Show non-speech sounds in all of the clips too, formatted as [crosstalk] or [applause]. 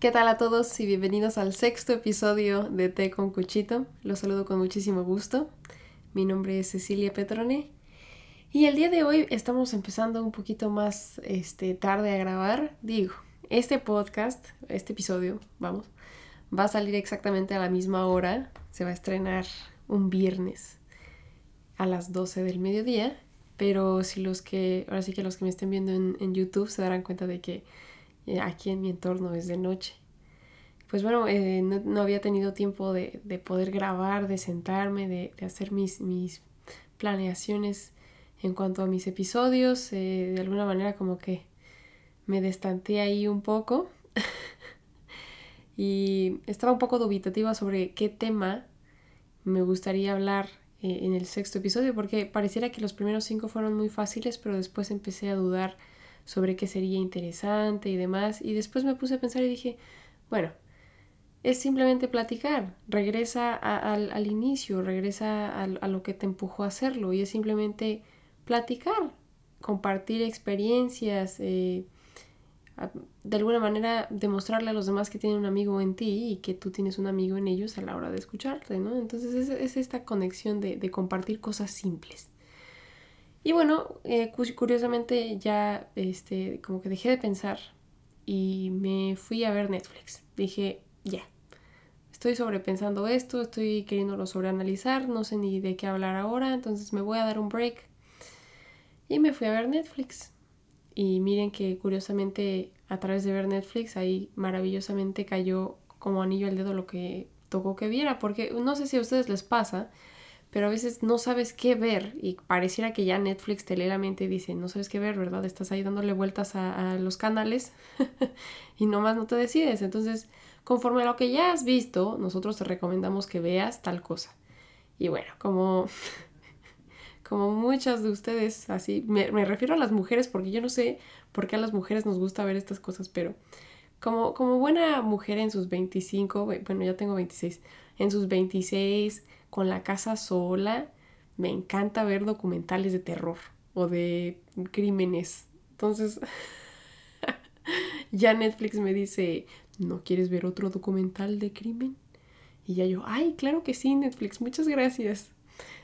¿Qué tal a todos y bienvenidos al sexto episodio de Té con Cuchito? Los saludo con muchísimo gusto. Mi nombre es Cecilia Petrone y el día de hoy estamos empezando un poquito más este, tarde a grabar. Digo, este podcast, este episodio, vamos, va a salir exactamente a la misma hora. Se va a estrenar un viernes a las 12 del mediodía. Pero si los que, ahora sí que los que me estén viendo en YouTube se darán cuenta de que aquí en mi entorno es de noche. Pues bueno, eh, no, había tenido tiempo de, poder grabar, de sentarme, de, hacer mis, mis, planeaciones en cuanto a mis episodios. Eh, de alguna manera como que me destanteé ahí un poco. [laughs] y estaba un poco dubitativa sobre qué tema me gustaría hablar en el sexto episodio, porque pareciera que los primeros cinco fueron muy fáciles, pero después empecé a dudar sobre qué sería interesante y demás. Y después me puse a pensar y dije, bueno, es simplemente platicar, regresa al, inicio, regresa a, lo que te empujó a hacerlo y es simplemente platicar, compartir experiencias, eh, de alguna manera demostrarle a los demás que tienen un amigo en ti y que tú tienes un amigo en ellos a la hora de escucharte, ¿no? Entonces es, esta conexión de, de compartir cosas simples. Y bueno, eh, curiosamente ya este, como que dejé de pensar y me fui a ver Netflix. Dije, ya, estoy sobrepensando esto, estoy queriéndolo sobreanalizar, no sé ni de qué hablar ahora, entonces me voy a dar un break. Y me fui a ver Netflix. Y miren que curiosamente a través de ver Netflix ahí maravillosamente cayó como anillo al dedo lo que tocó que viera, porque no sé si a ustedes les pasa, pero a veces no sabes qué ver y pareciera que ya Netflix te la dice, no sabes qué ver, ¿verdad? Estás ahí dándole vueltas a, los canales [laughs] y nomás no te decides. Entonces, conforme a lo que ya has visto, nosotros te recomendamos que veas tal cosa. Y bueno, como, [laughs] como muchas de ustedes, así, me, me refiero a las mujeres porque yo no sé por qué a las mujeres nos gusta ver estas cosas, pero como, como buena mujer en sus 25, bueno, ya tengo 26, en sus 26 con la casa sola, me encanta ver documentales de terror o de crímenes. Entonces, [laughs] ya Netflix me dice, ¿no quieres ver otro documental de crimen? Y ya yo, ay, claro que sí, Netflix, muchas gracias.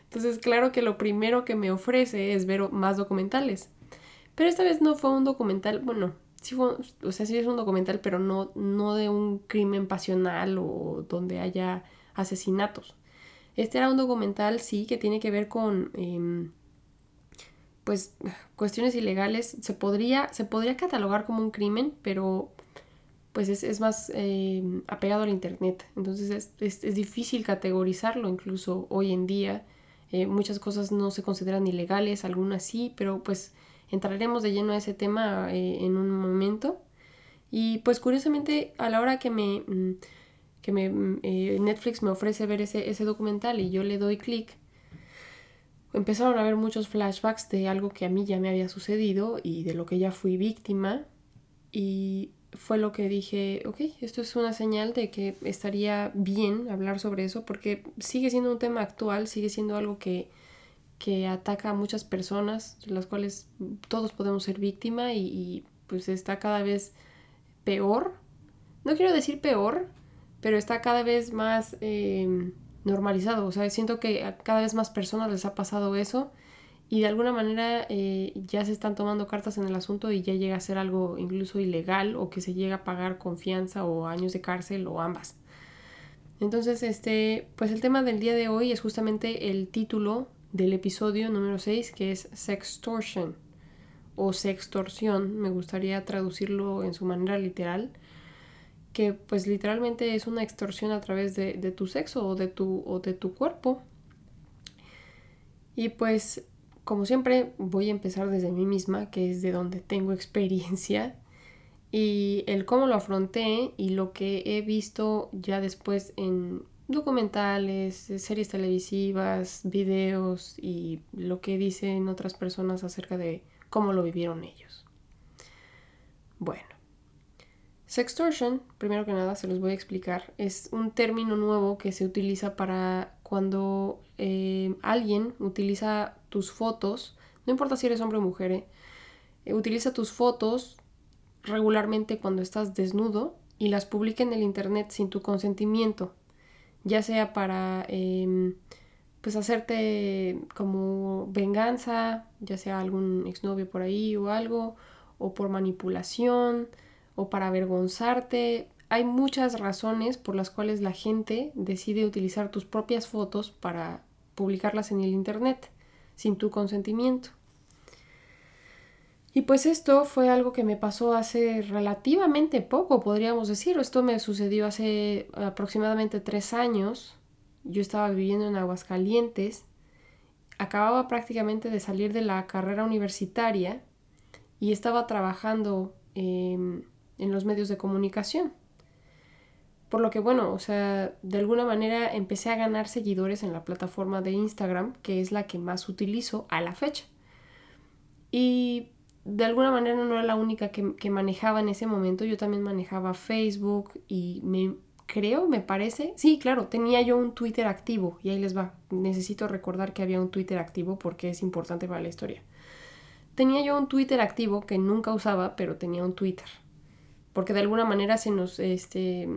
Entonces, claro que lo primero que me ofrece es ver más documentales. Pero esta vez no fue un documental, bueno, sí fue, o sea, sí es un documental, pero no, no de un crimen pasional o donde haya asesinatos. Este era un documental, sí, que tiene que ver con, em, pues, cuestiones ilegales. Se podría, se podría catalogar como un crimen, pero pues es, más em, apegado al Internet. Entonces es, difícil categorizarlo incluso hoy en día. Eh, muchas cosas no se consideran ilegales, algunas sí, pero pues entraremos de lleno a ese tema eh, en un momento. Y pues curiosamente a la hora que me... Mm, que me, mm, eh, Netflix me ofrece ver ese, ese documental y yo le doy clic, empezaron a ver muchos flashbacks de algo que a mí ya me había sucedido y de lo que ya fui víctima. Y fue lo que dije, ok, esto es una señal de que estaría bien hablar sobre eso porque sigue siendo un tema actual, sigue siendo algo que, que ataca a muchas personas, las cuales todos podemos ser víctima y, y pues está cada vez peor. No quiero decir peor, pero está cada vez más em, normalizado. O sea, siento que a cada vez más personas les ha pasado eso y de alguna manera eh, ya se están tomando cartas en el asunto y ya llega a ser algo incluso ilegal o que se llega a pagar confianza o años de cárcel o ambas. Entonces, este, pues el tema del día de hoy es justamente el título del episodio número 6 que es sextortion o sextorsión, me gustaría traducirlo en su manera literal que pues literalmente es una extorsión a través de, tu sexo o de tu, o de tu cuerpo. Y pues como siempre voy a empezar desde mí misma, que es de donde tengo [laughs] experiencia, y el cómo lo afronté y lo que he visto ya después en documentales, series televisivas, videos y lo que dicen otras personas acerca de cómo lo vivieron ellos. Bueno, Sextortion, primero que nada se los voy a explicar, es un término nuevo que se utiliza para cuando eh, alguien utiliza tus fotos, no importa si eres hombre o mujer, eh, utiliza tus fotos regularmente cuando estás desnudo y las publique en el Internet sin tu consentimiento, ya sea para em, pues hacerte como venganza, ya sea algún exnovio por ahí o algo, o por manipulación, o para avergonzarte. Hay muchas razones por las cuales la gente decide utilizar tus propias fotos para publicarlas en el Internet sin tu consentimiento. Y pues esto fue algo que me pasó hace relativamente poco, podríamos decir. Esto me sucedió hace aproximadamente tres años. Yo estaba viviendo en Aguascalientes. Acababa prácticamente de salir de la carrera universitaria y estaba trabajando en los medios de comunicación. Por lo que, bueno, o sea, de alguna manera empecé a ganar seguidores en la plataforma de Instagram, que es la que más utilizo a la fecha. Y de alguna manera no era la única que, que manejaba en ese momento, yo también manejaba Facebook y me creo, me parece, sí, claro, tenía yo un Twitter activo y ahí les va, necesito recordar que había un Twitter activo porque es importante para la historia. Tenía yo un Twitter activo que nunca usaba, pero tenía un Twitter. Porque de alguna manera se nos, este,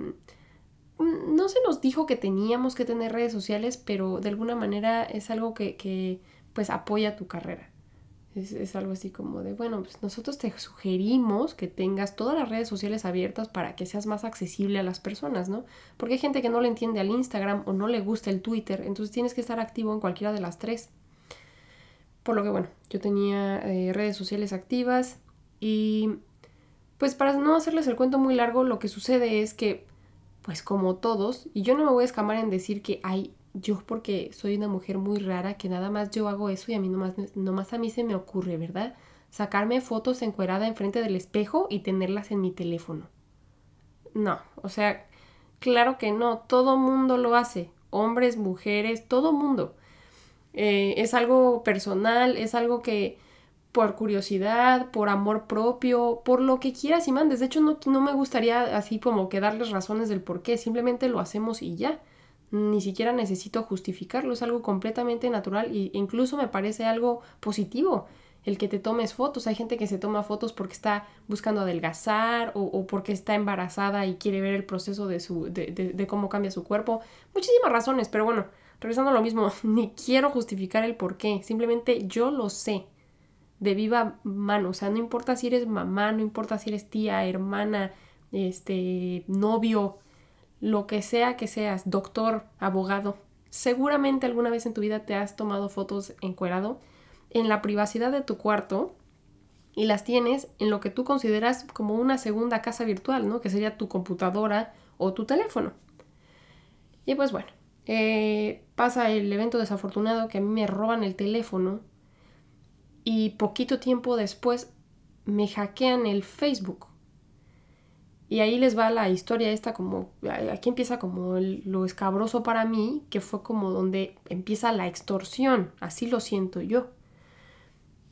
Mm, no se nos dijo que teníamos que tener redes sociales, pero de alguna manera es algo que, que pues apoya tu carrera. Es, es, algo así como de, bueno, pues nosotros te sugerimos que tengas todas las redes sociales abiertas para que seas más accesible a las personas, ¿no? Porque hay gente que no le entiende al Instagram o no le gusta el Twitter, entonces tienes que estar activo en cualquiera de las tres. Por lo que, bueno, yo tenía eh, redes sociales activas y pues para no hacerles el cuento muy largo, lo que sucede es que pues como todos, y yo no me voy a escamar en decir que hay yo porque soy una mujer muy rara, que nada más yo hago eso y a mí nomás, nomás a mí se me ocurre, ¿verdad? Sacarme fotos encuerada enfrente del espejo y tenerlas en mi teléfono. No, o sea, claro que no, todo mundo lo hace, hombres, mujeres, todo mundo. Eh, es algo personal, es algo que por curiosidad, por amor propio, por lo que quieras y mandes. De hecho, no, no me gustaría así como que darles razones del por qué, simplemente lo hacemos y ya. Ni siquiera necesito justificarlo, es algo completamente natural e incluso me parece algo positivo el que te tomes fotos. Hay gente que se toma fotos porque está buscando adelgazar o, porque está embarazada y quiere ver el proceso de, su, de, de cómo cambia su cuerpo. Muchísimas razones, pero bueno, regresando a lo mismo, [laughs] ni quiero justificar el por qué, simplemente yo lo sé de viva mano, o sea, no importa si eres mamá, no importa si eres tía, hermana, este, novio, lo que sea que seas, doctor, abogado, seguramente alguna vez en tu vida te has tomado fotos encuerado en la privacidad de tu cuarto y las tienes en lo que tú consideras como una segunda casa virtual, ¿no? Que sería tu computadora o tu teléfono. Y pues bueno, eh, pasa el evento desafortunado que a mí me roban el teléfono y poquito tiempo después me hackean el Facebook. Y ahí les va la historia esta como, aquí empieza como lo escabroso para mí, que fue como donde empieza la extorsión, así lo siento yo.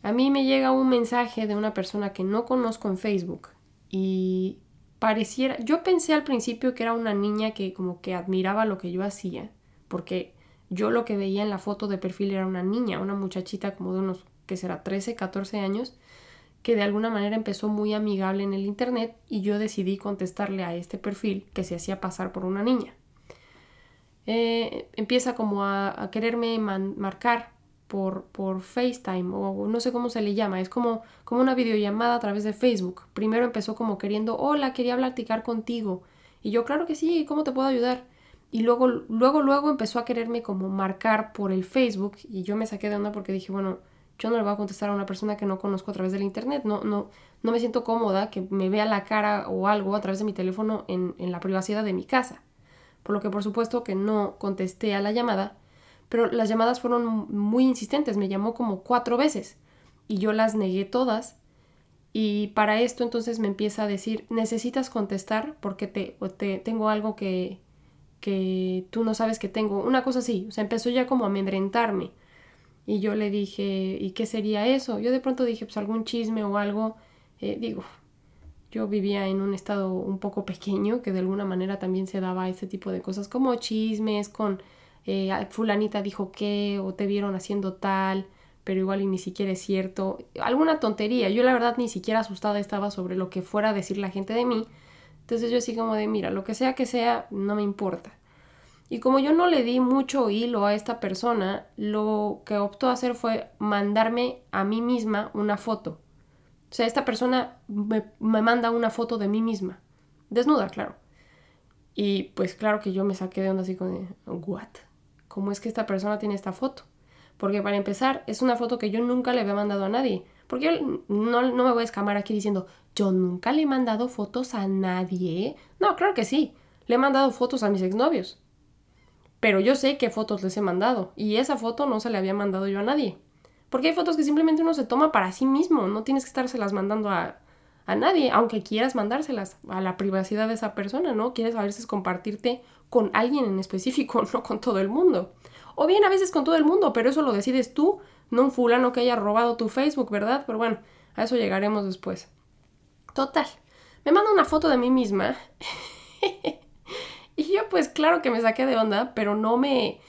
A mí me llega un mensaje de una persona que no conozco en Facebook y pareciera, yo pensé al principio que era una niña que como que admiraba lo que yo hacía, porque yo lo que veía en la foto de perfil era una niña, una muchachita como de unos que será 13, 14 años, que de alguna manera empezó muy amigable en el Internet y yo decidí contestarle a este perfil que se hacía pasar por una niña. Eh, empieza como a, quererme marcar por, por FaceTime o no sé cómo se le llama, es como, como una videollamada a través de Facebook. Primero empezó como queriendo, hola, quería platicar contigo. Y yo, claro que sí, ¿cómo te puedo ayudar? Y luego, luego, luego empezó a quererme como marcar por el Facebook y yo me saqué de onda porque dije, bueno, yo no le voy a contestar a una persona que no conozco a través del internet. No, no, no me siento cómoda que me vea la cara o algo a través de mi teléfono en, en la privacidad de mi casa. Por lo que por supuesto que no contesté a la llamada, pero las llamadas fueron muy insistentes, me llamó como cuatro veces y yo las negué todas. Y para esto entonces me empieza a decir, necesitas contestar porque te, te tengo algo que, que tú no sabes que tengo. Una cosa así, o sea, empezó ya como a amedrentarme y yo le dije, ¿y qué sería eso? Yo de pronto dije, pues algún chisme o algo. Eh, digo, yo vivía en un estado un poco pequeño que de alguna manera también se daba este tipo de cosas como chismes con eh, fulanita dijo qué o te vieron haciendo tal, pero igual y ni siquiera es cierto. Alguna tontería. Yo la verdad ni siquiera asustada estaba sobre lo que fuera a decir la gente de mí. Entonces yo así como de, mira, lo que sea que sea, no me importa. Y como yo no le di mucho hilo a esta persona, lo que optó a hacer fue mandarme a mí misma una foto. O sea, esta persona me, me manda una foto de mí misma. Desnuda, claro. Y pues claro que yo me saqué de onda así con, ¿what? ¿Cómo es que esta persona tiene esta foto? Porque para empezar, es una foto que yo nunca le había mandado a nadie. Porque no, no me voy a escamar aquí diciendo, yo nunca le he mandado fotos a nadie. No, claro que sí. Le he mandado fotos a mis exnovios. Pero yo sé qué fotos les he mandado. Y esa foto no se le había mandado yo a nadie. Porque hay fotos que simplemente uno se toma para sí mismo. No tienes que estárselas mandando a, a nadie, aunque quieras mandárselas a la privacidad de esa persona, ¿no? Quieres a veces compartirte con alguien en específico, [laughs] no con todo el mundo. O bien a veces con todo el mundo, pero eso lo decides tú, no un fulano que haya robado tu Facebook, ¿verdad? Pero bueno, a eso llegaremos después. Total, me manda una foto de mí misma. [laughs] y yo pues claro que me saqué de onda, pero no me...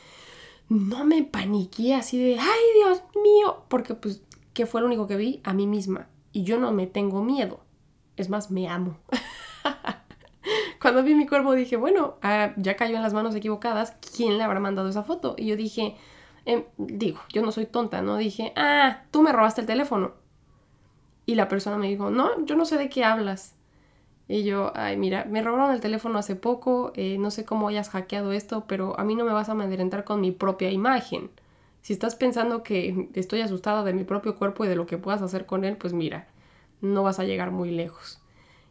No me paniqué así de, ay Dios mío, porque pues, ¿qué fue lo único que vi? A mí misma. Y yo no me tengo miedo. Es más, me amo. [laughs] Cuando vi mi cuerpo dije, bueno, ah, ya cayó en las manos equivocadas, ¿quién le habrá mandado esa foto? Y yo dije, em, digo, yo no soy tonta, ¿no? Dije, ah, tú me robaste el teléfono. Y la persona me dijo, no, yo no sé de qué hablas. Y yo, ay, mira, me robaron el teléfono hace poco, eh, no sé cómo hayas hackeado esto, pero a mí no me vas a amedrentar con mi propia imagen. Si estás pensando que estoy asustada de mi propio cuerpo y de lo que puedas hacer con él, pues mira, no vas a llegar muy lejos.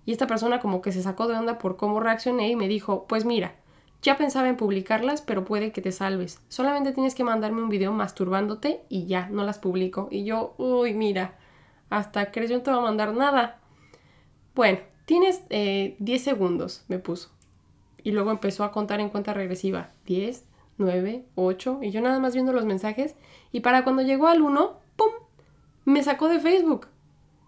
Y esta persona como que se sacó de onda por cómo reaccioné y me dijo, pues mira, ya pensaba en publicarlas, pero puede que te salves. Solamente tienes que mandarme un video masturbándote y ya, no las publico. Y yo, uy, mira, hasta crees yo no te voy a mandar nada. Bueno, tienes 10 eh, segundos, me puso. Y luego empezó a contar en cuenta regresiva. 10, 9, 8. Y yo nada más viendo los mensajes. Y para cuando llegó al 1, ¡pum! Me sacó de Facebook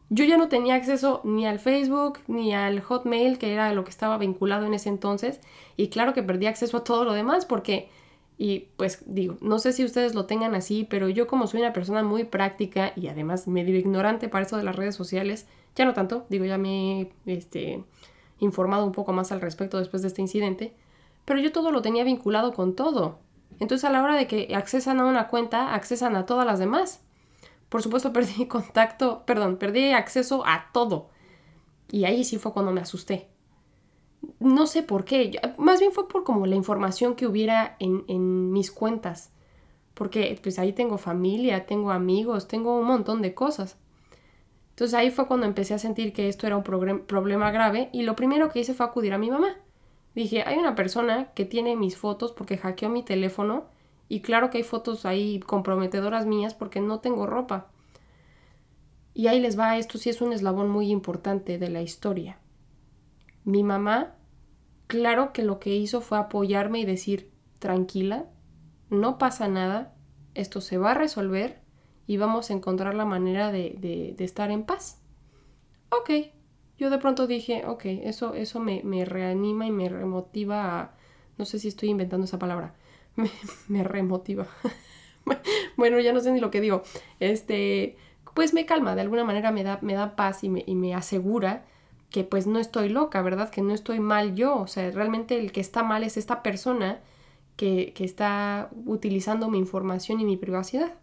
yo ya no tenía acceso ni al Facebook ni al Hotmail, que era lo que estaba vinculado en ese entonces, y claro que perdí acceso a todo lo demás porque, y pues digo, no sé si ustedes lo tengan así, pero yo como soy una persona muy práctica y además medio ignorante para eso de las redes sociales, ya no tanto, digo, ya me he este, informado un poco más al respecto después de este incidente, pero yo todo lo tenía vinculado con todo. Entonces a la hora de que accesan a una cuenta, accesan a todas las demás. Por supuesto [laughs] perdí contacto, perdón, perdí acceso a todo. Y ahí sí fue cuando me asusté. No sé por qué, más bien fue por como la información que hubiera en, en mis cuentas. Porque pues ahí tengo familia, tengo amigos, tengo un montón de cosas. Entonces ahí fue cuando empecé a sentir que esto era un problema grave y lo primero que hice fue acudir a mi mamá. Dije, hay una persona que tiene mis fotos porque hackeó mi teléfono y claro que hay fotos ahí comprometedoras mías porque no tengo ropa. Y ahí les va, esto sí es un eslabón muy importante de la historia. Mi mamá, claro que lo que hizo fue apoyarme y decir, tranquila, no pasa nada, esto se va a resolver y vamos a encontrar la manera de, de, estar en paz. Ok, yo de pronto dije, ok, eso, eso me, me reanima y me remotiva a, no sé si estoy inventando esa palabra, [laughs] me, remotiva. [laughs] bueno, ya no sé ni lo que digo. Este, pues me calma, de alguna manera me da, me da paz y me, y me asegura que pues no estoy loca, ¿verdad? Que no estoy mal yo. O sea, realmente el que está mal es esta persona que, que está utilizando mi información y mi privacidad.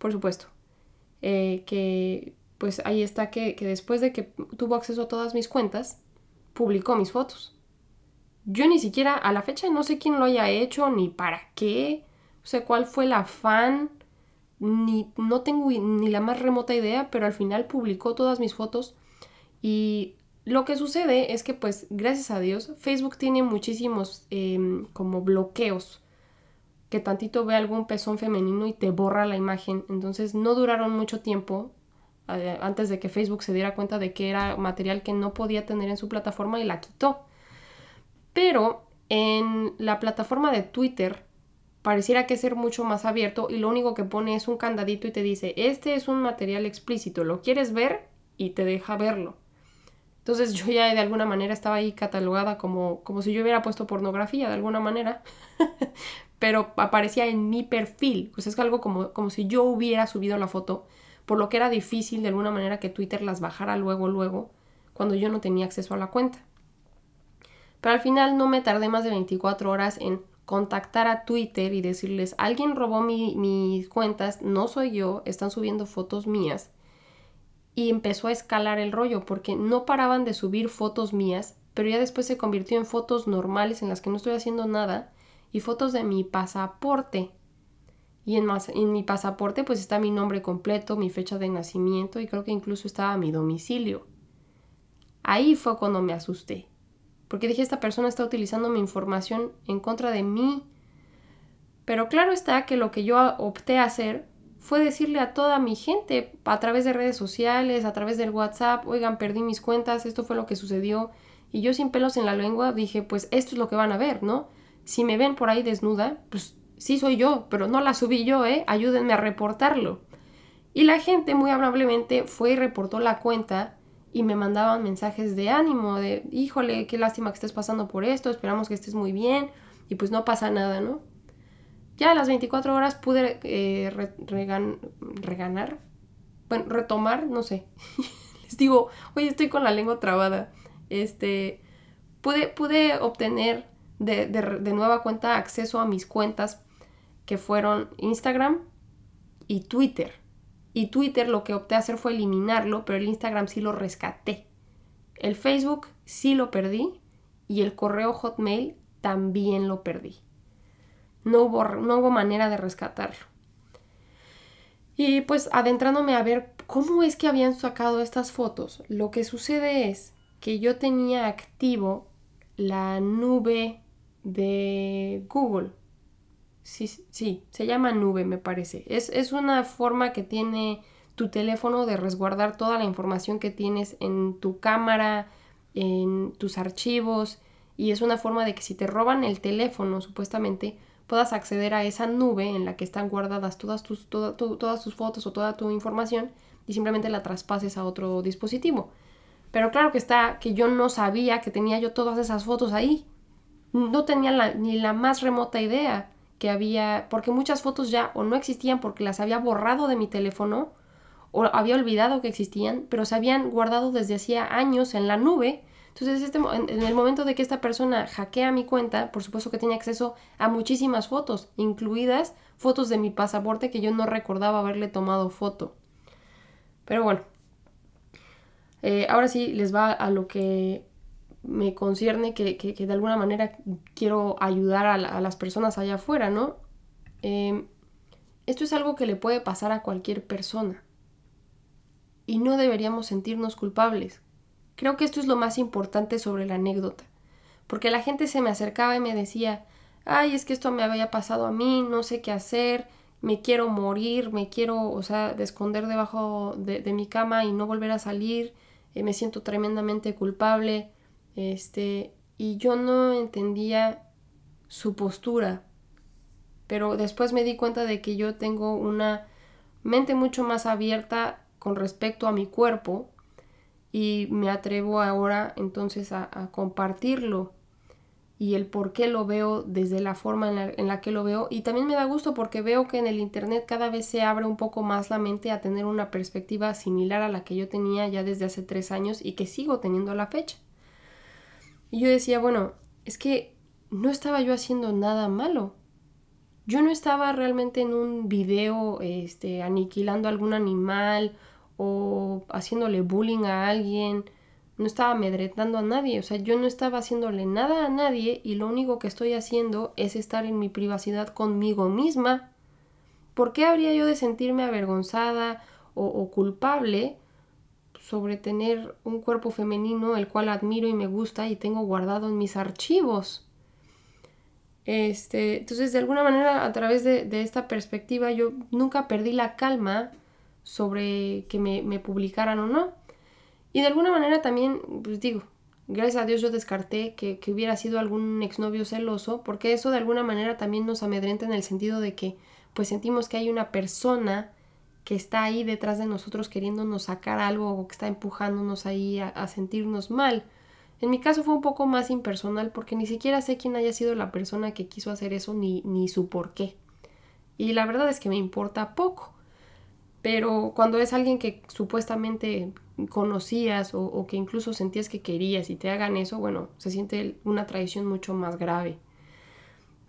Por supuesto. Eh, que pues ahí está que, que después de que tuvo acceso a todas mis cuentas, publicó mis fotos. Yo ni siquiera a la fecha no sé quién lo haya hecho, ni para qué, o sea, cuál fue el afán, ni no tengo ni la más remota idea, pero al final publicó todas mis fotos y lo que sucede es que pues gracias a Dios Facebook tiene muchísimos em, como bloqueos que tantito ve algún pezón femenino y te borra la imagen, entonces no duraron mucho tiempo eh, antes de que Facebook se diera cuenta de que era material que no podía tener en su plataforma y la quitó. Pero en la plataforma de Twitter pareciera que ser mucho más abierto y lo único que pone es un candadito y te dice, este es un material explícito, ¿lo quieres ver? Y te deja verlo. Entonces yo ya de alguna manera estaba ahí catalogada como, como si yo hubiera puesto pornografía de alguna manera, [laughs] pero aparecía en mi perfil, es algo como, como si yo hubiera subido la foto, por lo que era difícil de alguna manera que Twitter las bajara luego, luego, cuando yo no tenía acceso a la cuenta. Pero al final no me tardé más de 24 horas en contactar a Twitter y decirles, alguien robó mis cuentas, no soy yo, están subiendo fotos mías. Y empezó a escalar el rollo porque no paraban de subir fotos mías, pero ya después se convirtió en fotos normales en las que no estoy haciendo nada y fotos de mi pasaporte. Y en, en mi pasaporte pues está mi nombre completo, mi fecha de nacimiento y creo que incluso estaba mi domicilio. Ahí fue cuando me asusté. Porque dije, esta persona está utilizando mi información en contra de mí. Pero claro está que lo que yo opté a hacer fue decirle a toda mi gente a través de redes sociales, a través del WhatsApp, oigan, perdí mis cuentas, esto fue lo que sucedió. Y yo sin pelos en la lengua dije, pues esto es lo que van a ver, ¿no? Si me ven por ahí desnuda, pues sí soy yo, pero no la subí yo, ¿eh? Ayúdenme a reportarlo. Y la gente muy amablemente fue y reportó la cuenta y me mandaban mensajes de ánimo, de, híjole, qué lástima que estés pasando por esto, esperamos que estés muy bien y pues no pasa nada, ¿no? Ya a las 24 horas pude eh, reganar, bueno, retomar, no sé. [laughs] Les digo, oye, estoy con la lengua trabada. Este, pude, pude obtener de, de nueva cuenta acceso a mis cuentas que fueron Instagram y Twitter. Y Twitter lo que opté a hacer fue eliminarlo, pero el Instagram sí lo rescaté. El Facebook sí lo perdí y el correo Hotmail también lo perdí. No hubo, no hubo manera de rescatarlo. Y pues adentrándome a ver cómo es que habían sacado estas fotos, lo que sucede es que yo tenía activo la nube de Google Sí, sí, se llama nube, me parece. Es, es una forma que tiene tu teléfono de resguardar toda la información que tienes en tu cámara, en tus archivos, y es una forma de que si te roban el teléfono, supuestamente, puedas acceder a esa nube en la que están guardadas todas tus, todas tus fotos o toda tu información y simplemente la traspases a otro dispositivo. Pero claro que está, que yo no sabía que tenía yo todas esas fotos ahí. No tenía ni la más remota idea que había, porque muchas fotos ya o no existían porque las había borrado de mi teléfono o había olvidado que existían, pero se habían guardado desde hacía años en la nube. Entonces, este, en el momento de que esta persona hackea mi cuenta, por supuesto que tenía acceso a muchísimas fotos, incluidas fotos de mi pasaporte que yo no recordaba haberle tomado foto. Pero bueno, eh, ahora sí les va a lo que me concierne que, de alguna manera quiero ayudar a, las personas allá afuera, ¿no? Em, esto es algo que le puede pasar a cualquier persona y no deberíamos sentirnos culpables. Creo que esto es lo más importante sobre la anécdota, porque la gente se me acercaba y me decía, ay, es que esto me había pasado a mí, no sé qué hacer, me quiero morir, me quiero, o sea, de esconder debajo de, mi cama y no volver a salir, eh, me siento tremendamente culpable. Este, y yo no entendía su postura. Pero después me di cuenta de que yo tengo una mente mucho más abierta con respecto a mi cuerpo y me atrevo ahora entonces a, compartirlo y el por qué lo veo desde la forma en la, en la, que lo veo y también me da gusto porque veo que en el internet cada vez se abre un poco más la mente a tener una perspectiva similar a la que yo tenía ya desde hace tres años y que sigo teniendo a la fecha. Y yo decía, bueno, es que no estaba yo haciendo nada malo. Yo no estaba realmente en un video este, aniquilando a algún animal o haciéndole bullying a alguien. No estaba amedretando a nadie. O sea, yo no estaba haciéndole nada a nadie y lo único que estoy haciendo es estar en mi privacidad conmigo misma. ¿Por qué habría yo de sentirme avergonzada o culpable sobre tener un cuerpo femenino el cual admiro y me gusta y tengo guardado en mis archivos. Este, entonces, de alguna manera, a través de, esta perspectiva, yo nunca perdí la calma sobre que me, publicaran o no. Y de alguna manera también, pues digo, gracias a Dios yo descarté que, que, hubiera sido algún exnovio celoso, porque eso de alguna manera también nos amedrenta en el sentido de que pues sentimos que hay una persona que está ahí detrás de nosotros queriéndonos sacar algo o que está empujándonos ahí a, sentirnos mal. En mi caso fue un poco más impersonal porque ni siquiera sé quién haya sido la persona que quiso hacer eso ni, ni su por qué. Y la verdad es que me importa poco. Pero cuando es alguien que supuestamente conocías o, que incluso sentías que querías y te hagan eso, bueno, se siente una traición mucho más grave.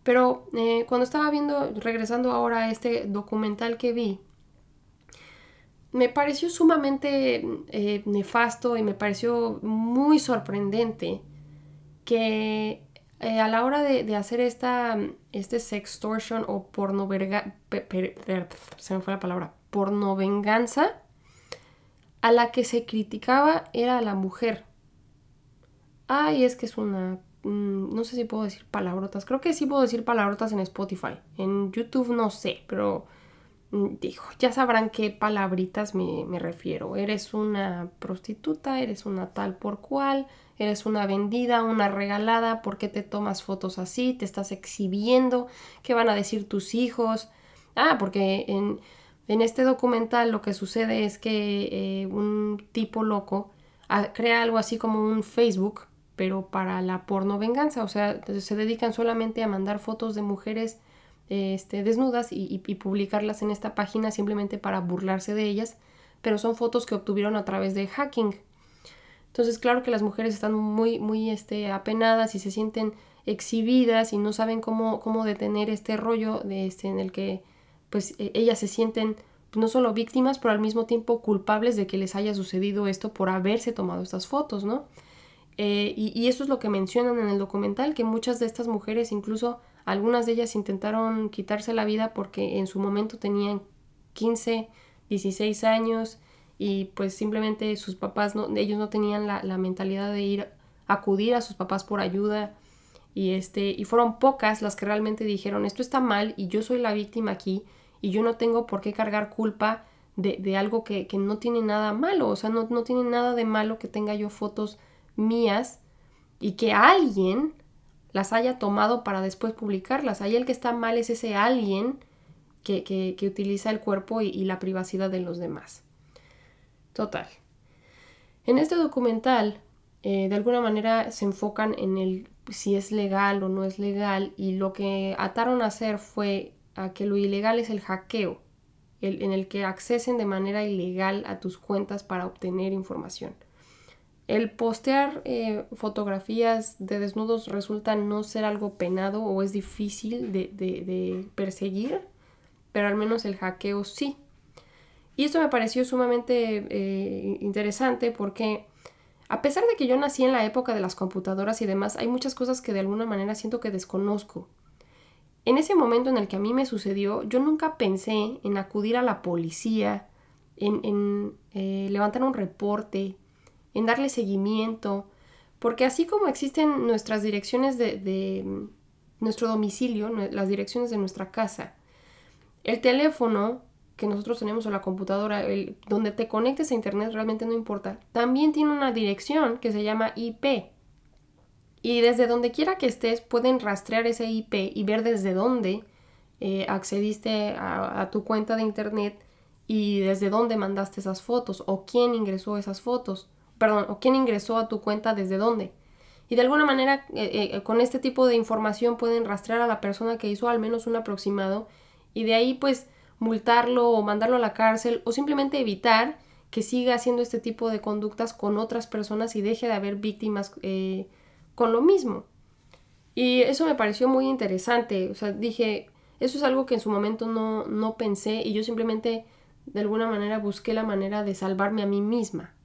Pero eh, cuando estaba viendo, regresando ahora a este documental que vi, me pareció sumamente eh, nefasto y me pareció muy sorprendente que eh, a la hora de, hacer esta este sextortion o porno se me fue la palabra porno venganza a la que se criticaba era a la mujer. Ay es que es una mm, no sé si puedo decir palabrotas creo que sí puedo decir palabrotas en Spotify en YouTube no sé pero dijo, ya sabrán qué palabritas me, refiero. Eres una prostituta, eres una tal por cual, eres una vendida, una regalada, ¿por qué te tomas fotos así? ¿Te estás exhibiendo? ¿Qué van a decir tus hijos? Ah, porque en, este documental lo que sucede es que eh, un tipo loco ah, crea algo así como un Facebook, pero para la porno venganza, o sea, se dedican solamente a mandar fotos de mujeres este, desnudas y, publicarlas en esta página simplemente para burlarse de ellas, pero son fotos que obtuvieron a través de hacking. Entonces, claro que las mujeres están muy, muy este, apenadas y se sienten exhibidas y no saben cómo, cómo detener este rollo de este, en el que pues e, ellas se sienten no solo víctimas, pero al mismo tiempo culpables de que les haya sucedido esto por haberse tomado estas fotos, ¿no? Eh, y, y, eso es lo que mencionan en el documental, que muchas de estas mujeres incluso algunas de ellas intentaron quitarse la vida porque en su momento tenían 15, 16 años y pues simplemente sus papás, no, ellos no tenían la, mentalidad de ir a acudir a sus papás por ayuda. Y, este, y fueron pocas las que realmente dijeron esto está mal y yo soy la víctima aquí y yo no tengo por qué cargar culpa de, algo que, no tiene nada malo, o sea, no, no tiene nada de malo que tenga yo fotos mías y que alguien las haya tomado para después publicarlas. Ahí el que está mal es ese alguien que, utiliza el cuerpo y, la privacidad de los demás. Total. En este documental, eh, de alguna manera se enfocan en el si es legal o no es legal y lo que ataron a hacer fue a que lo ilegal es el hackeo, en el que accesen de manera ilegal a tus cuentas para obtener información. El postear eh, fotografías de desnudos resulta no ser algo penado o es difícil de, perseguir, pero al menos el hackeo sí. Y esto me pareció sumamente eh, interesante porque a pesar de que yo nací en la época de las computadoras y demás, hay muchas cosas que de alguna manera siento que desconozco. En ese momento en el que a mí me sucedió, yo nunca pensé en acudir a la policía, en, eh, levantar un reporte, en darle seguimiento, porque así como existen nuestras direcciones de, nuestro domicilio, las direcciones de nuestra casa, el teléfono que nosotros tenemos o la computadora, el, donde te conectes a internet realmente no importa, también tiene una dirección que se llama IP. Y desde donde quiera que estés pueden rastrear ese IP y ver desde dónde eh, accediste a, a tu cuenta de internet y desde dónde mandaste esas fotos o quién ingresó esas fotos perdón, o quién ingresó a tu cuenta desde dónde. Y de alguna manera eh, eh, con este tipo de información pueden rastrear a la persona que hizo al menos un aproximado y de ahí pues multarlo o mandarlo a la cárcel o simplemente evitar que siga haciendo este tipo de conductas con otras personas y deje de haber víctimas eh, con lo mismo. Y eso me pareció muy interesante. O sea, dije, eso es algo que en su momento no, no pensé y yo simplemente de alguna manera busqué la manera de salvarme a mí misma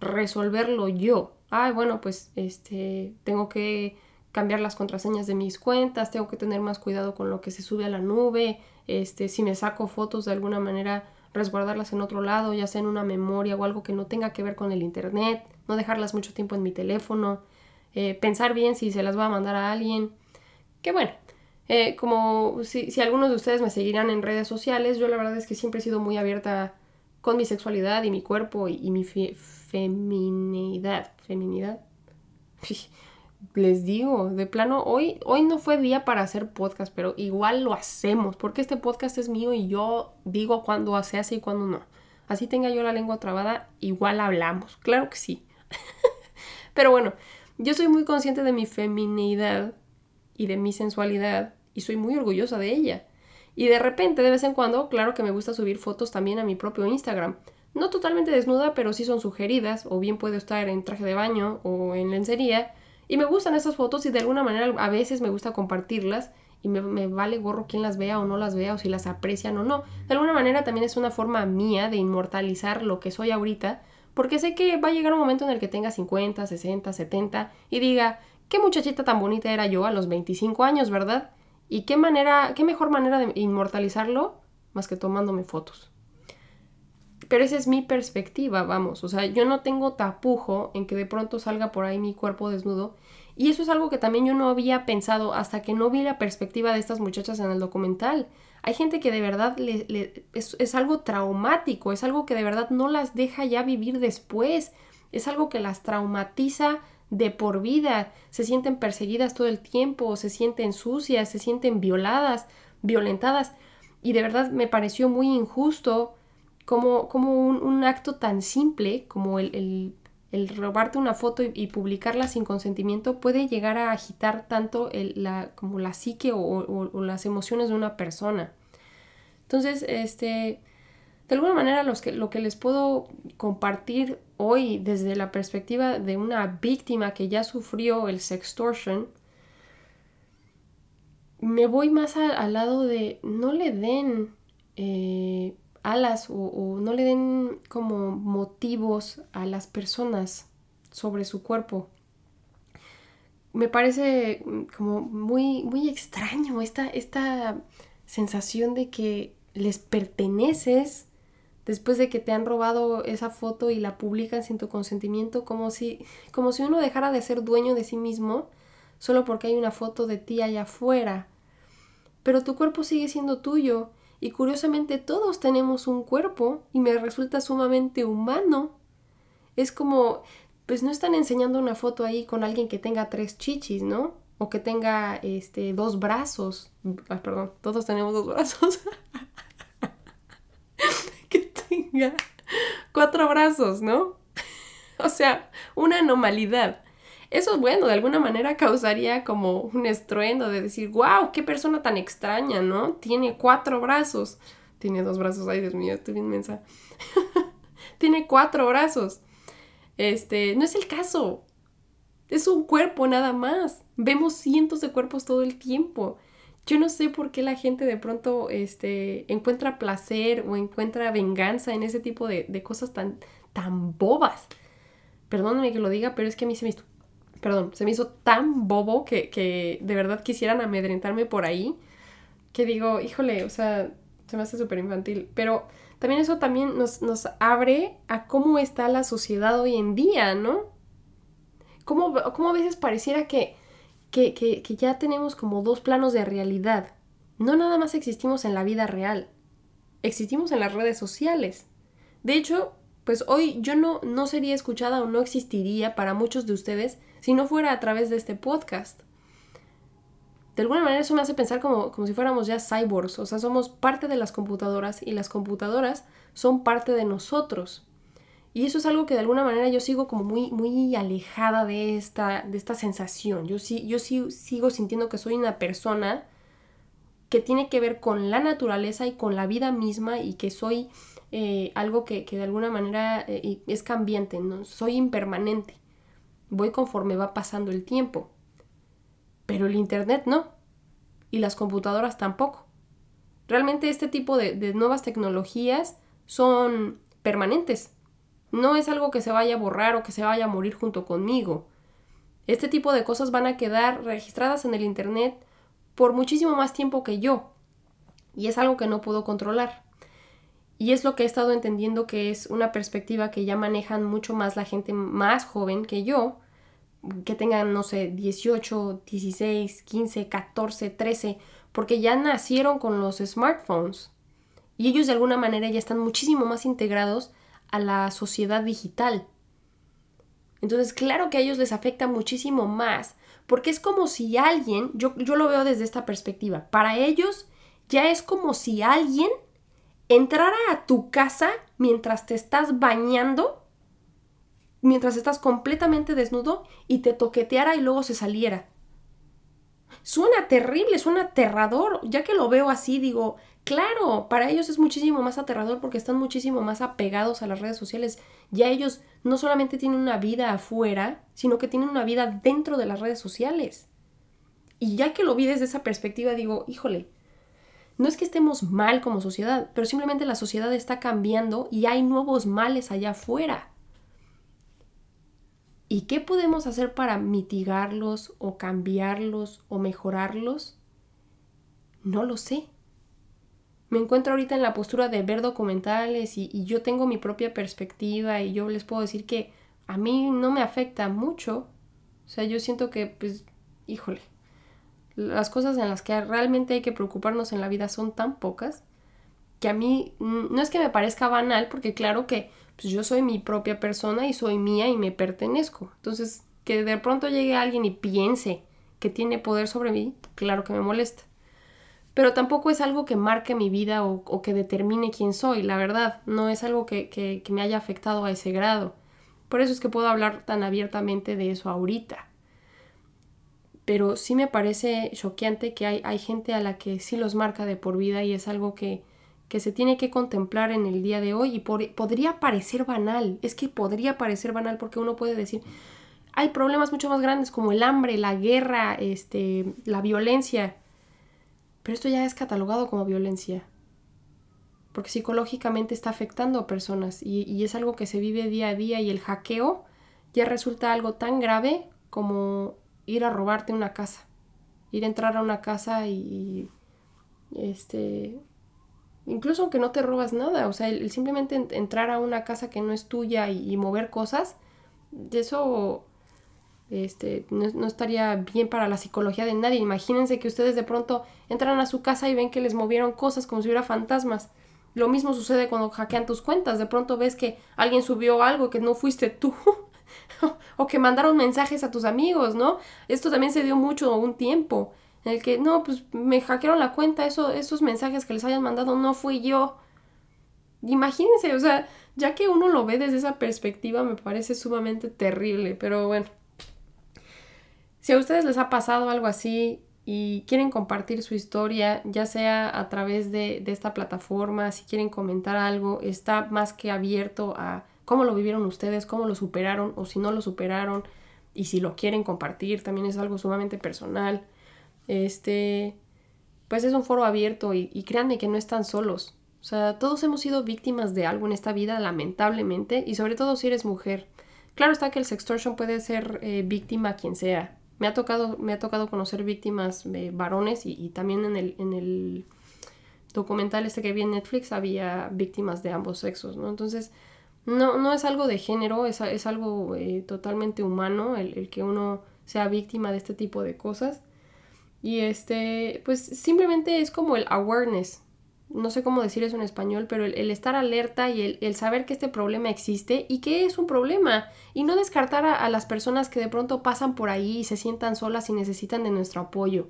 resolverlo yo. Ay, bueno, pues este, tengo que cambiar las contraseñas de mis cuentas, tengo que tener más cuidado con lo que se sube a la nube, este, si me saco fotos de alguna manera, resguardarlas en otro lado, ya sea en una memoria o algo que no tenga que ver con el internet, no dejarlas mucho tiempo en mi teléfono, eh, pensar bien si se las va a mandar a alguien. Que bueno, eh, como si, si, algunos de ustedes me seguirán en redes sociales, yo la verdad es que siempre he sido muy abierta con mi sexualidad y mi cuerpo y, mi feminidad. Feminidad. [laughs] Les digo, de plano, hoy, hoy no fue día para hacer podcast, pero igual lo hacemos, porque este podcast es mío y yo digo cuándo se hace y cuándo no. Así tenga yo la lengua trabada, igual hablamos, claro que sí. [laughs] pero bueno, yo soy muy consciente de mi feminidad y de mi sensualidad y soy muy orgullosa de ella. Y de repente, de vez en cuando, claro que me gusta subir fotos también a mi propio Instagram. No totalmente desnuda, pero sí son sugeridas, o bien puedo estar en traje de baño o en lencería. Y me gustan esas fotos y de alguna manera a veces me gusta compartirlas y me, me, vale gorro quién las vea o no las vea o si las aprecian o no. De alguna manera también es una forma mía de inmortalizar lo que soy ahorita, porque sé que va a llegar un momento en el que tenga 50, 60, 70 y diga, qué muchachita tan bonita era yo a los 25 años, ¿verdad? Y qué manera, qué mejor manera de inmortalizarlo más que tomándome fotos. Pero esa es mi perspectiva, vamos. O sea, yo no tengo tapujo en que de pronto salga por ahí mi cuerpo desnudo y eso es algo que también yo no había pensado hasta que no vi la perspectiva de estas muchachas en el documental. Hay gente que de verdad le, es, es, algo traumático, es algo que de verdad no las deja ya vivir después, es algo que las traumatiza de por vida, se sienten perseguidas todo el tiempo, se sienten sucias, se sienten violadas, violentadas. Y de verdad me pareció muy injusto como, como un, un acto tan simple como el, el el robarte una foto y, publicarla sin consentimiento puede llegar a agitar tanto la, como la psique o, las emociones de una persona. Entonces, este, de alguna manera los que, lo que les puedo compartir hoy desde la perspectiva de una víctima que ya sufrió el sextortion, me voy más al lado de no le den eh, alas o, no le den como motivos a las personas sobre su cuerpo. Me parece mm, como muy, muy extraño esta, esta sensación de que les perteneces después de que te han robado esa foto y la publican sin tu consentimiento, como si, como si uno dejara de ser dueño de sí mismo solo porque hay una foto de ti allá afuera. Pero tu cuerpo sigue siendo tuyo y curiosamente todos tenemos un cuerpo y me resulta sumamente humano. Es como, pues no están enseñando una foto ahí con alguien que tenga tres chichis, ¿no? O que tenga este dos brazos. Perdón, todos tenemos dos brazos. [laughs] que tenga cuatro brazos, ¿no? [laughs] o sea, una anomalidad. Eso, bueno, de alguna manera causaría como un estruendo de decir, wow, qué persona tan extraña, ¿no? Tiene cuatro brazos. Tiene dos brazos, ay Dios mío, estoy bien mensa. [laughs] Tiene cuatro brazos. Este, no es el caso. Es un cuerpo nada más. Vemos cientos de cuerpos todo el tiempo. Yo no sé por qué la gente de pronto este, encuentra placer o encuentra venganza en ese tipo de, de cosas tan, tan bobas. Perdónenme que lo diga, pero es que a mí se me, perdón, se me hizo tan bobo que, de verdad quisieran amedrentarme por ahí, que digo, híjole, o sea, se me hace súper infantil, pero también eso también nos, nos, abre a cómo está la sociedad hoy en día, ¿no? Cómo, cómo a veces pareciera que, que, que, que ya tenemos como dos planos de realidad. No nada más existimos en la vida real, existimos en las redes sociales. De hecho, pues hoy yo no, no sería escuchada o no existiría para muchos de ustedes si no fuera a través de este podcast. De alguna manera eso me hace pensar como, como si fuéramos ya cyborgs, o sea, somos parte de las computadoras y las computadoras son parte de nosotros. Y eso es algo que de alguna manera yo sigo como muy, muy alejada de esta, de esta sensación. Yo, sí, yo sí, sigo sintiendo que soy una persona que tiene que ver con la naturaleza y con la vida misma y que soy eh, algo que, de alguna manera eh, es cambiante, ¿no? soy impermanente voy conforme va pasando el tiempo. Pero el Internet no. Y las computadoras tampoco. Realmente este tipo de, nuevas tecnologías son permanentes. No es algo que se vaya a borrar o que se vaya a morir junto conmigo. Este tipo de cosas van a quedar registradas en el Internet por muchísimo más tiempo que yo. Y es algo que no puedo controlar. Y es lo que he estado entendiendo que es una perspectiva que ya manejan mucho más la gente más joven que yo, que tengan, no sé, 18, 16, 15, 14, 13, porque ya nacieron con los smartphones. Y ellos de alguna manera ya están muchísimo más integrados a la sociedad digital. Entonces, claro que a ellos les afecta muchísimo más, porque es como si alguien, yo, yo lo veo desde esta perspectiva, para ellos ya es como si alguien entrara a tu casa mientras te estás bañando, mientras estás completamente desnudo y te toqueteara y luego se saliera. suena terrible, suena aterrador. Ya que lo veo así, digo, claro, para ellos es muchísimo más aterrador porque están muchísimo más apegados a las redes sociales. Ya ellos no solamente tienen una vida afuera, sino que tienen una vida dentro de las redes sociales. Y ya que lo vi desde esa perspectiva, digo, híjole, no es que estemos mal como sociedad, pero simplemente la sociedad está cambiando y hay nuevos males allá afuera. ¿Y qué podemos hacer para mitigarlos o cambiarlos o mejorarlos? No lo sé. Me encuentro ahorita en la postura de ver documentales y, yo tengo mi propia perspectiva y yo les puedo decir que a mí no me afecta mucho. O sea, yo siento que, pues, híjole, las cosas en las que realmente hay que preocuparnos en la vida son tan pocas que a mí no es que me parezca banal, porque claro que pues yo soy mi propia persona y soy mía y me pertenezco. Entonces, que de pronto llegue alguien y piense que tiene poder sobre mí, claro que me molesta. Pero tampoco es algo que marque mi vida o, que determine quién soy, la verdad. No es algo que, que, me haya afectado a ese grado. Por eso es que puedo hablar tan abiertamente de eso ahorita. Pero sí me parece choqueante que hay, hay gente a la que sí los marca de por vida y es algo que, que se tiene que contemplar en el día de hoy y podría parecer banal, es que podría parecer banal porque uno puede decir, hay problemas mucho más grandes como el hambre, la guerra, este, la violencia, pero esto ya es catalogado como violencia, porque psicológicamente está afectando a personas y, y es algo que se vive día a día y el hackeo ya resulta algo tan grave como ir a robarte una casa, ir a entrar a una casa y, este incluso aunque no te robas nada, o sea, el, simplemente entrar a una casa que no es tuya y, mover cosas, eso este, no, estaría bien para la psicología de nadie. Imagínense que ustedes de pronto entran a su casa y ven que les movieron cosas como si hubiera fantasmas. Lo mismo sucede cuando hackean tus cuentas. De pronto ves que alguien subió algo que no fuiste tú. [laughs] [laughs] o que mandaron mensajes a tus amigos, ¿no? Esto también se dio mucho un tiempo en el que, no, pues me hackearon la cuenta, eso, esos mensajes que les hayan mandado no fui yo. Imagínense, o sea, ya que uno lo ve desde esa perspectiva me parece sumamente terrible, pero bueno. Si a ustedes les ha pasado algo así y quieren compartir su historia, ya sea a través de, de esta plataforma, si quieren comentar algo, está más que abierto a cómo lo vivieron ustedes, cómo lo superaron o si no lo superaron y si lo quieren compartir, también es algo sumamente personal este, pues es un foro abierto y, créanme que no están solos. O sea, todos hemos sido víctimas de algo en esta vida, lamentablemente, y sobre todo si eres mujer. Claro está que el sextortion puede ser eh, víctima quien sea. Me ha tocado, me ha tocado conocer víctimas eh, varones y, también en el, en el documental este que vi en Netflix había víctimas de ambos sexos, ¿no? Entonces, no, no es algo de género, es, es algo eh, totalmente humano el, el, que uno sea víctima de este tipo de cosas. Y este, pues simplemente es como el awareness. No sé cómo decir eso en español, pero el, estar alerta y el, saber que este problema existe y que es un problema. Y no descartar a, las personas que de pronto pasan por ahí y se sientan solas y necesitan de nuestro apoyo.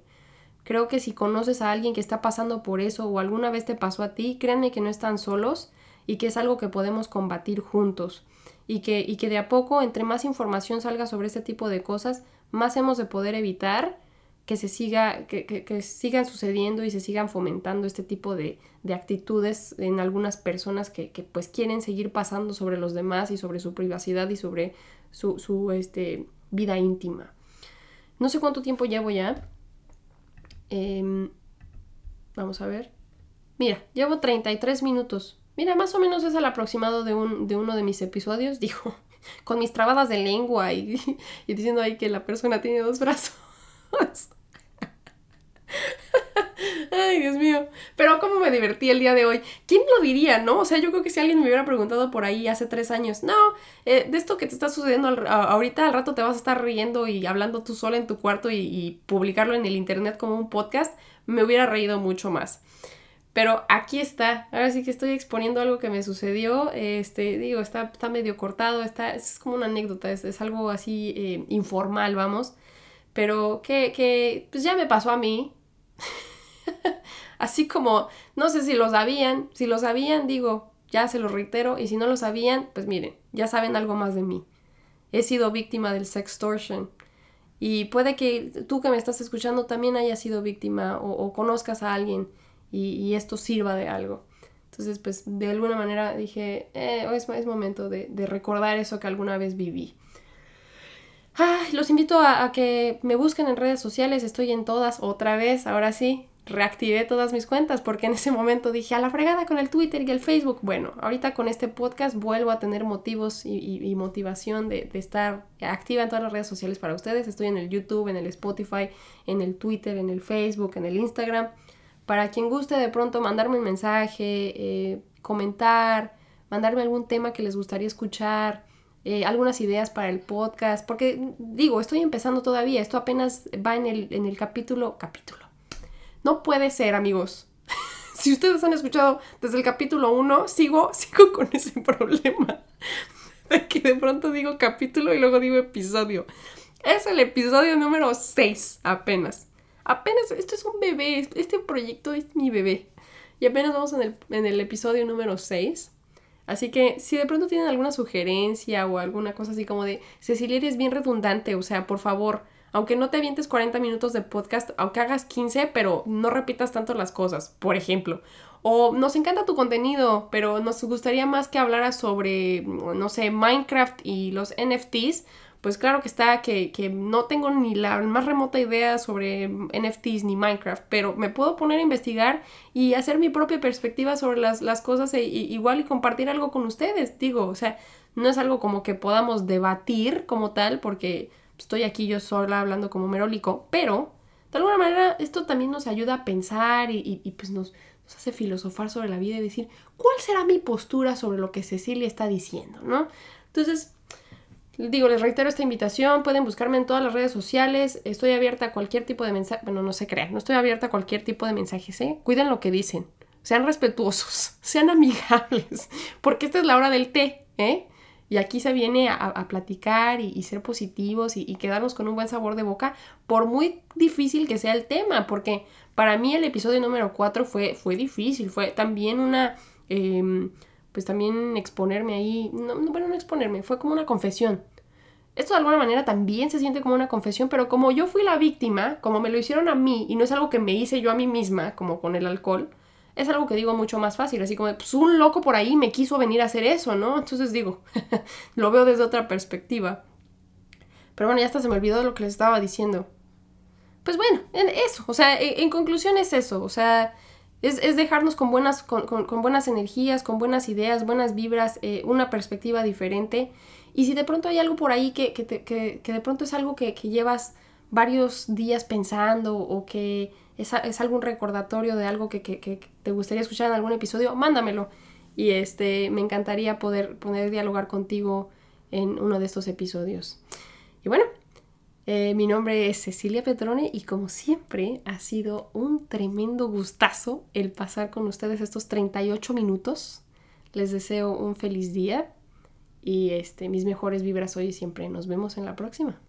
Creo que si conoces a alguien que está pasando por eso o alguna vez te pasó a ti, créanme que no están solos y que es algo que podemos combatir juntos. Y que, y que de a poco, entre más información salga sobre este tipo de cosas, más hemos de poder evitar que se siga, que, sigan sucediendo y se sigan fomentando este tipo de, actitudes en algunas personas que, pues quieren seguir pasando sobre los demás y sobre su privacidad y sobre su, este, vida íntima. No sé cuánto tiempo llevo ya. Em, vamos a ver. Mira, llevo 33 minutos. Mira, más o menos es el aproximado de, un, de uno de mis episodios. [laughs] Dijo, con mis trabadas de lengua y, [laughs] y diciendo ahí que la persona tiene dos brazos. [laughs] Ay, Dios mío. Pero cómo me divertí el día de hoy. ¿Quién lo diría, no? O sea, yo creo que si alguien me hubiera preguntado por ahí hace tres años, no, eh, de esto que te está sucediendo ahorita, al rato te vas a estar riendo y hablando tú sola en tu cuarto y, publicarlo en el internet como un podcast, me hubiera reído mucho más. Pero aquí está. Ahora sí que estoy exponiendo algo que me sucedió. Este, digo, está, está medio cortado, está, es como una anécdota, es, algo así eh, informal, vamos. Pero que, que, pues ya me pasó a mí. [laughs] Así como, no sé si lo sabían, si lo sabían, digo, ya se lo reitero, y si no lo sabían, pues miren, ya saben algo más de mí. He sido víctima del sextortion. Y puede que tú que me estás escuchando también hayas sido víctima o, conozcas a alguien y, esto sirva de algo. Entonces, pues de alguna manera dije, eh, es, momento de, recordar eso que alguna vez viví. los invito a, que me busquen en redes sociales, estoy en todas otra vez, ahora sí, reactivé todas mis cuentas porque en ese momento dije a la fregada con el Twitter y el Facebook. Bueno, ahorita con este podcast vuelvo a tener motivos y, motivación de, estar activa en todas las redes sociales para ustedes. Estoy en el YouTube, en el Spotify, en el Twitter, en el Facebook, en el Instagram. Para quien guste de pronto mandarme un mensaje, eh, comentar, mandarme algún tema que les gustaría escuchar. Eh, algunas ideas para el podcast, porque digo, estoy empezando todavía, esto apenas va en el, en el capítulo, capítulo, no puede ser, amigos. [laughs] si ustedes han escuchado desde el capítulo 1, sigo, [laughs] sigo con ese problema. [laughs] De que de pronto digo capítulo y luego digo episodio. Es el episodio número 6 apenas. Apenas, esto es un bebé, este proyecto es mi bebé. Y apenas vamos en el, en el episodio número 6. Así que si de pronto tienen alguna sugerencia o alguna cosa así como de, Cecilia, eres bien redundante, o sea, por favor, aunque no te avientes 40 minutos de podcast, aunque hagas 15, pero no repitas tanto las cosas, por ejemplo. O nos encanta tu contenido, pero nos gustaría más que hablaras sobre, no sé, Minecraft y los NFTs. Pues claro que está, que, no tengo ni la más remota idea sobre NFTs ni Minecraft, pero me puedo poner a investigar y hacer mi propia perspectiva sobre las, cosas e, igual y compartir algo con ustedes, digo, o sea, no es algo como que podamos debatir como tal, porque estoy aquí yo sola hablando como merólico, pero de alguna manera esto también nos ayuda a pensar y, pues nos, nos, hace filosofar sobre la vida y decir, ¿cuál será mi postura sobre lo que Cecilia está diciendo? ¿no? Entonces, digo, les reitero esta invitación, pueden buscarme en todas las redes sociales, estoy abierta a cualquier tipo de mensaje, bueno, no se crean, no estoy abierta a cualquier tipo de mensajes, ¿eh? Cuiden lo que dicen, sean respetuosos, [laughs] sean amigables, porque esta es la hora del té, ¿eh? Y aquí se viene a, platicar y, ser positivos y, quedarnos con un buen sabor de boca, por muy difícil que sea el tema, porque para mí el episodio número 4 fue, fue difícil, fue también una, em, pues también exponerme ahí, no, bueno, no exponerme, fue como una confesión. Esto de alguna manera también se siente como una confesión, pero como yo fui la víctima, como me lo hicieron a mí y no es algo que me hice yo a mí misma, como con el alcohol, es algo que digo mucho más fácil, así como, pues un loco por ahí me quiso venir a hacer eso, ¿no? Entonces digo, [laughs] lo veo desde otra perspectiva. Pero bueno, ya hasta se me olvidó lo que les estaba diciendo. Pues bueno, en eso, o sea, en, conclusión es eso, o sea, es, dejarnos con buenas, con, buenas energías, con buenas ideas, buenas vibras, eh, una perspectiva diferente. Y si de pronto hay algo por ahí que, que, de pronto es algo que, llevas varios días pensando o que es, algún recordatorio de algo que, te gustaría escuchar en algún episodio, mándamelo. Y este, me encantaría poder, poder dialogar contigo en uno de estos episodios. Y bueno, eh, mi nombre es Cecilia Petrone y como siempre ha sido un tremendo gustazo el pasar con ustedes estos 38 minutos. Les deseo un feliz día y este, mis mejores vibras hoy y siempre. Nos vemos en la próxima.